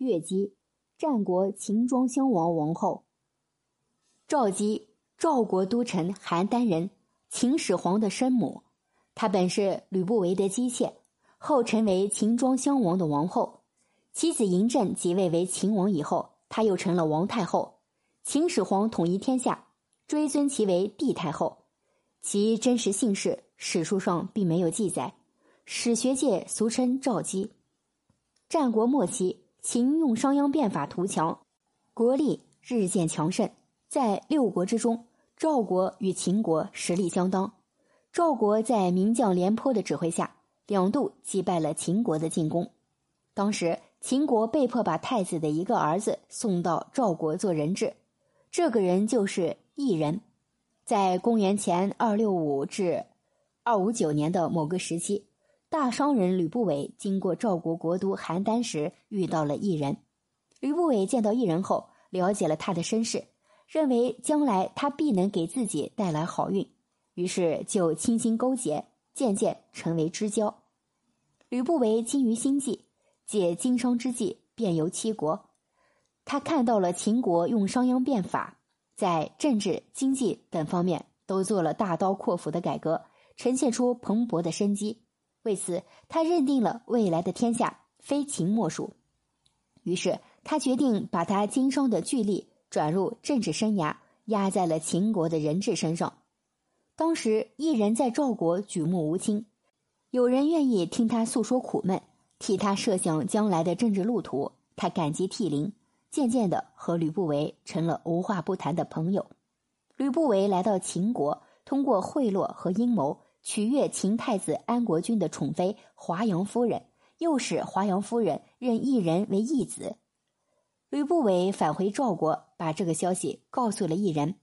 越姬，战国秦庄襄王王后。赵姬，赵国都臣邯郸人，秦始皇的生母。她本是吕不韦的姬妾，后成为秦庄襄王的王后。其子嬴政即位为秦王以后，她又成了王太后。秦始皇统一天下，追尊其为帝太后。其真实姓氏，史书上并没有记载，史学界俗称赵姬。战国末期，秦用商鞅变法图强，国力日渐强盛。在六国之中，赵国与秦国实力相当。赵国在名将廉颇的指挥下，两度击败了秦国的进攻。当时，秦国被迫把太子的一个儿子送到赵国做人质，这个人就是异人。在公元前二六五至二五九年的某个时期。大商人吕不韦经过赵国国都邯郸时，遇到了异人。吕不韦见到异人后，了解了他的身世，认为将来他必能给自己带来好运，于是就倾心勾结，渐渐成为知交。吕不韦精于心计，借经商之计遍游七国。他看到了秦国用商鞅变法，在政治、经济等方面都做了大刀阔斧的改革，呈现出蓬勃的生机。为此，他认定了未来的天下非秦莫属。于是，他决定把他经商的巨力转入政治生涯，压在了秦国的人质身上。当时，一人在赵国举目无亲，有人愿意听他诉说苦闷，替他设想将来的政治路途，他感激涕零。渐渐的，和吕不韦成了无话不谈的朋友。吕不韦来到秦国，通过贿赂和阴谋。取悦秦太子安国君的宠妃华阳夫人，又使华阳夫人认异人为义子。吕不韦返回赵国，把这个消息告诉了异人。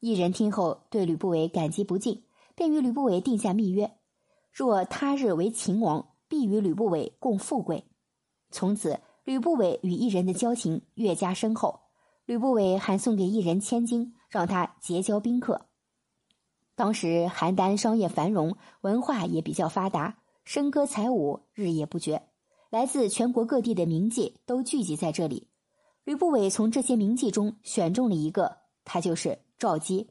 异人听后对吕不韦感激不尽，便与吕不韦定下密约：若他日为秦王，必与吕不韦共富贵。从此，吕不韦与异人的交情越加深厚。吕不韦还送给异人千金，让他结交宾客。当时邯郸商业繁荣，文化也比较发达，笙歌才舞日夜不绝，来自全国各地的名妓都聚集在这里。吕不韦从这些名妓中选中了一个，她就是赵姬。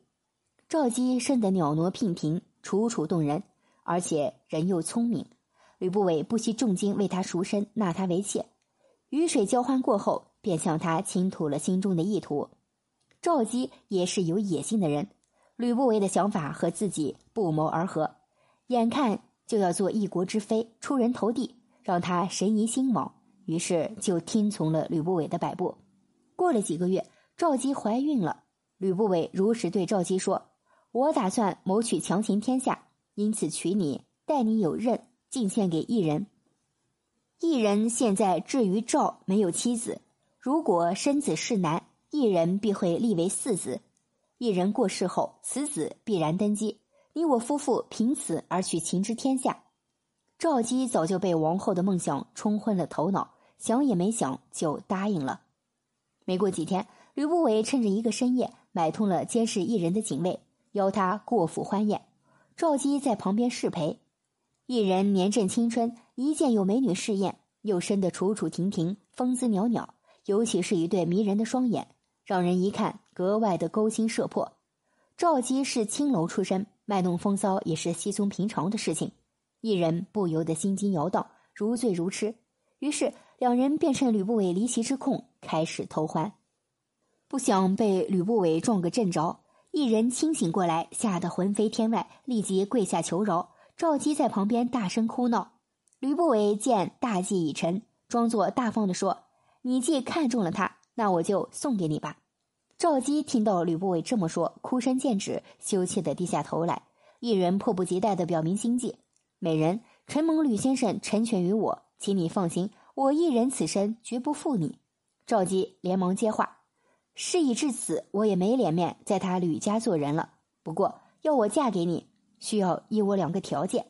赵姬生得袅娜娉婷，楚楚动人，而且人又聪明。吕不韦不惜重金为她赎身，纳她为妾。鱼水交欢过后，便向她倾吐了心中的意图。赵姬也是有野心的人。吕不韦的想法和自己不谋而合，眼看就要做一国之妃，出人头地，让他神疑心毛，于是就听从了吕不韦的摆布。过了几个月，赵姬怀孕了，吕不韦如实对赵姬说：“我打算谋取强秦天下，因此娶你，待你有任，进献给异人。异人现在至于赵没有妻子，如果生子是男，异人必会立为嗣子。”一人过世后，此子必然登基。你我夫妇凭此而取秦之天下。赵姬早就被王后的梦想冲昏了头脑，想也没想就答应了。没过几天，吕不韦趁着一个深夜，买通了监视一人的警卫，邀他过府欢宴。赵姬在旁边侍陪。一人年正青春，一见有美女试宴，又生得楚楚婷婷，风姿袅袅，尤其是一对迷人的双眼。让人一看格外的勾心摄魄。赵姬是青楼出身，卖弄风骚也是稀松平常的事情。一人不由得心惊摇荡，如醉如痴。于是两人便趁吕不韦离席之空开始偷欢。不想被吕不韦撞个正着，一人清醒过来，吓得魂飞天外，立即跪下求饶。赵姬在旁边大声哭闹。吕不韦见大计已成，装作大方的说：“你既看中了他。”那我就送给你吧。赵姬听到吕不韦这么说，哭声渐止，羞怯的低下头来。一人迫不及待的表明心迹：“美人，承蒙吕先生成全于我，请你放心，我一人此生绝不负你。”赵姬连忙接话：“事已至此，我也没脸面在他吕家做人了。不过要我嫁给你，需要依我两个条件。”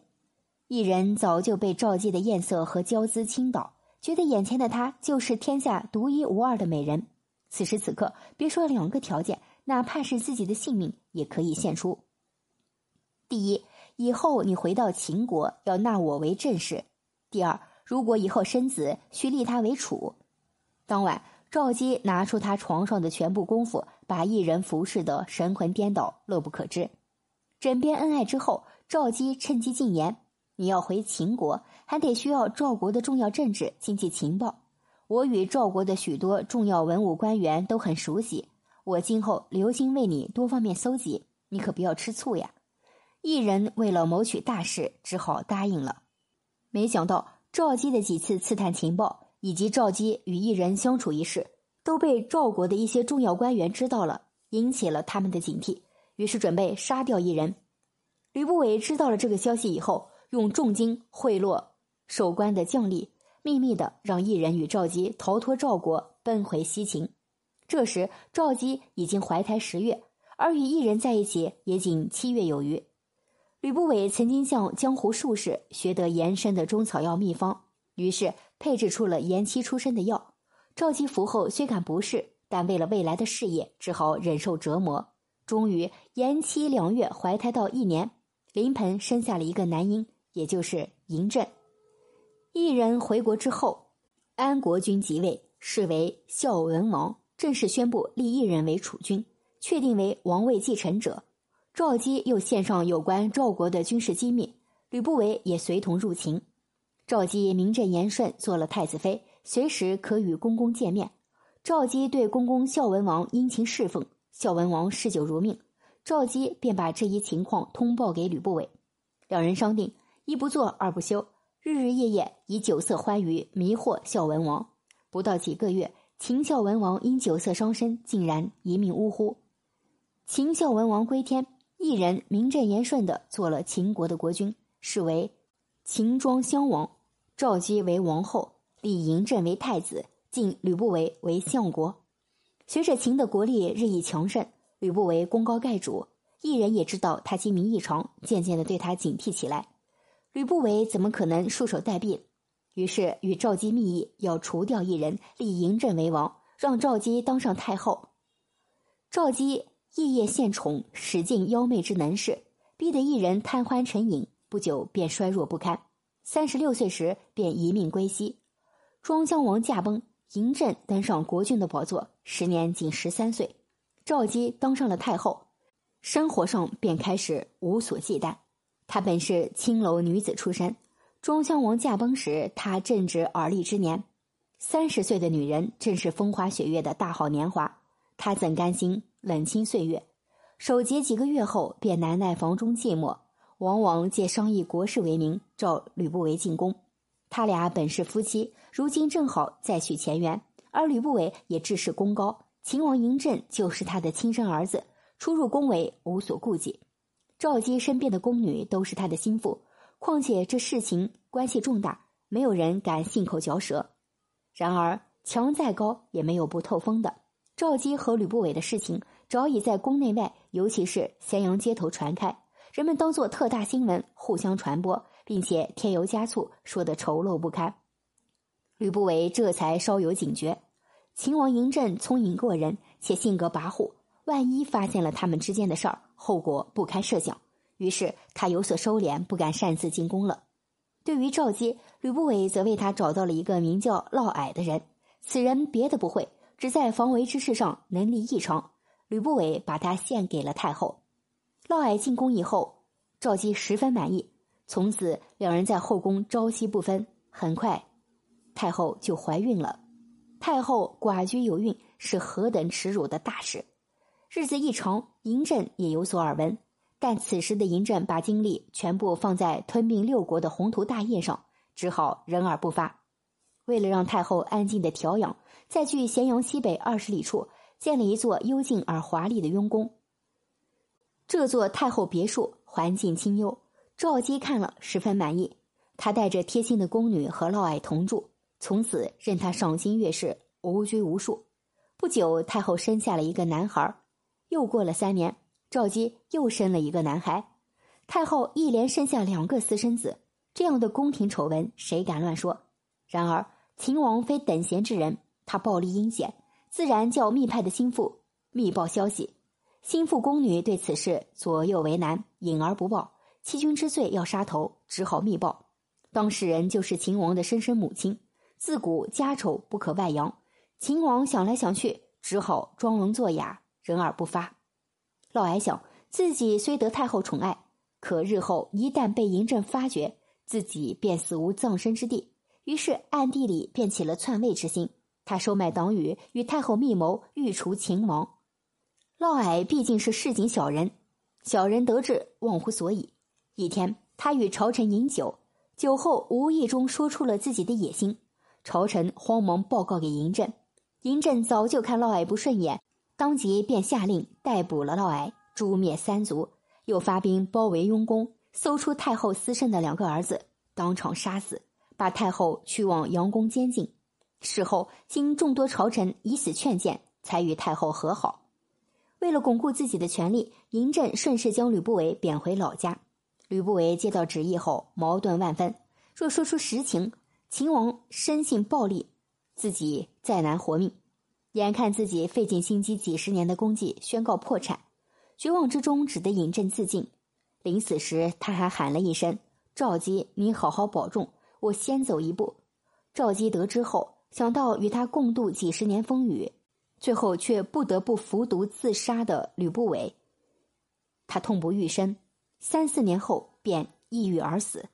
一人早就被赵姬的艳色和娇姿倾倒。觉得眼前的她就是天下独一无二的美人，此时此刻，别说两个条件，哪怕是自己的性命也可以献出。第一，以后你回到秦国要纳我为正室；第二，如果以后生子，需立他为储。当晚，赵姬拿出他床上的全部功夫，把一人服侍的神魂颠倒，乐不可支。枕边恩爱之后，赵姬趁机进言：“你要回秦国，还得需要赵国的重要政治经济情报。我与赵国的许多重要文武官员都很熟悉，我今后留心为你多方面搜集，你可不要吃醋呀。”一人为了谋取大事，只好答应了。没想到赵姬的几次刺探情报，以及赵姬与一人相处一事，都被赵国的一些重要官员知道了，引起了他们的警惕，于是准备杀掉一人。吕不韦知道了这个消息以后，用重金贿赂守关的将吏，秘密的让一人与赵姬逃脱赵国，奔回西秦。这时赵姬已经怀胎十月，而与一人在一起也仅七月有余。吕不韦曾经向江湖术士学得延参的中草药秘方，于是配制出了延期出生的药。赵姬服后虽感不适，但为了未来的事业，只好忍受折磨。终于延期两月，怀胎到一年，临盆生下了一个男婴，也就是嬴政。一人回国之后，安国君即位，是为孝文王，正式宣布立一人为储君，确定为王位继承者。赵姬又献上有关赵国的军事机密，吕不韦也随同入秦。赵姬名正言顺做了太子妃，随时可与公公见面。赵姬对公公孝文王殷勤侍奉，孝文王嗜酒如命。赵姬便把这一情况通报给吕不韦，两人商定一不做二不休，日日夜夜以酒色欢愉迷惑孝文王。不到几个月，秦孝文王因酒色伤身，竟然一命呜呼。秦孝文王归天。一人名正言顺的做了秦国的国君，是为秦庄襄王。赵姬为王后，立嬴政为太子，晋吕不韦为相国。随着秦的国力日益强盛，吕不韦功高盖主，一人也知道他精明异常，渐渐的对他警惕起来。吕不韦怎么可能束手待毙？于是与赵姬密议，要除掉一人，立嬴政为王，让赵姬当上太后。赵姬。夜夜献宠，使尽妖媚之能事，逼得一人贪欢成瘾，不久便衰弱不堪。三十六岁时便一命归西。庄襄王驾崩，嬴政登上国君的宝座，时年仅十三岁。赵姬当上了太后，生活上便开始无所忌惮。她本是青楼女子出身，庄襄王驾崩时，她正值而立之年。三十岁的女人正是风花雪月的大好年华，她怎甘心？冷清岁月，守节几个月后，便难耐房中寂寞，往往借商议国事为名，召吕不韦进宫。他俩本是夫妻，如今正好再续前缘。而吕不韦也志士功高，秦王嬴政就是他的亲生儿子，出入宫闱无所顾忌。赵姬身边的宫女都是他的心腹，况且这事情关系重大，没有人敢信口嚼舌。然而墙再高也没有不透风的。赵姬和吕不韦的事情。早已在宫内外，尤其是咸阳街头传开，人们当作特大新闻互相传播，并且添油加醋，说得丑陋不堪。吕不韦这才稍有警觉。秦王嬴政聪颖过人，且性格跋扈，万一发现了他们之间的事儿，后果不堪设想。于是他有所收敛，不敢擅自进宫了。对于赵姬，吕不韦则为他找到了一个名叫嫪毐的人。此人别的不会，只在防围之事上能力异常。吕不韦把他献给了太后。嫪毐进宫以后，赵姬十分满意。从此，两人在后宫朝夕不分。很快，太后就怀孕了。太后寡居有孕，是何等耻辱的大事！日子一长，嬴政也有所耳闻。但此时的嬴政把精力全部放在吞并六国的宏图大业上，只好忍而不发。为了让太后安静的调养，在距咸阳西北二十里处。建了一座幽静而华丽的雍宫。这座太后别墅环境清幽，赵姬看了十分满意。她带着贴心的宫女和嫪毐同住，从此任他赏心悦事，无拘无束。不久，太后生下了一个男孩。又过了三年，赵姬又生了一个男孩。太后一连生下两个私生子，这样的宫廷丑闻谁敢乱说？然而秦王非等闲之人，他暴力阴险。自然叫密派的心腹密报消息，心腹宫女对此事左右为难，隐而不报。欺君之罪要杀头，只好密报。当事人就是秦王的生身母亲。自古家丑不可外扬，秦王想来想去，只好装聋作哑，人而不发。嫪毐想，自己虽得太后宠爱，可日后一旦被嬴政发觉，自己便死无葬身之地。于是暗地里便起了篡位之心。他收买党羽，与太后密谋欲除秦王。嫪毐毕竟是市井小人，小人得志忘乎所以。一天，他与朝臣饮酒，酒后无意中说出了自己的野心。朝臣慌忙报告给嬴政，嬴政早就看嫪毐不顺眼，当即便下令逮捕了嫪毐，诛灭三族，又发兵包围雍宫，搜出太后私生的两个儿子，当场杀死，把太后驱往阳宫监禁。事后，经众多朝臣以死劝谏，才与太后和好。为了巩固自己的权力，嬴政顺势将吕不韦贬回老家。吕不韦接到旨意后，矛盾万分。若说出实情，秦王生性暴戾，自己再难活命。眼看自己费尽心机几十年的功绩宣告破产，绝望之中只得饮鸩自尽。临死时，他还喊了一声：“赵姬，你好好保重，我先走一步。”赵姬得知后，想到与他共度几十年风雨，最后却不得不服毒自杀的吕不韦，他痛不欲生，三四年后便抑郁而死。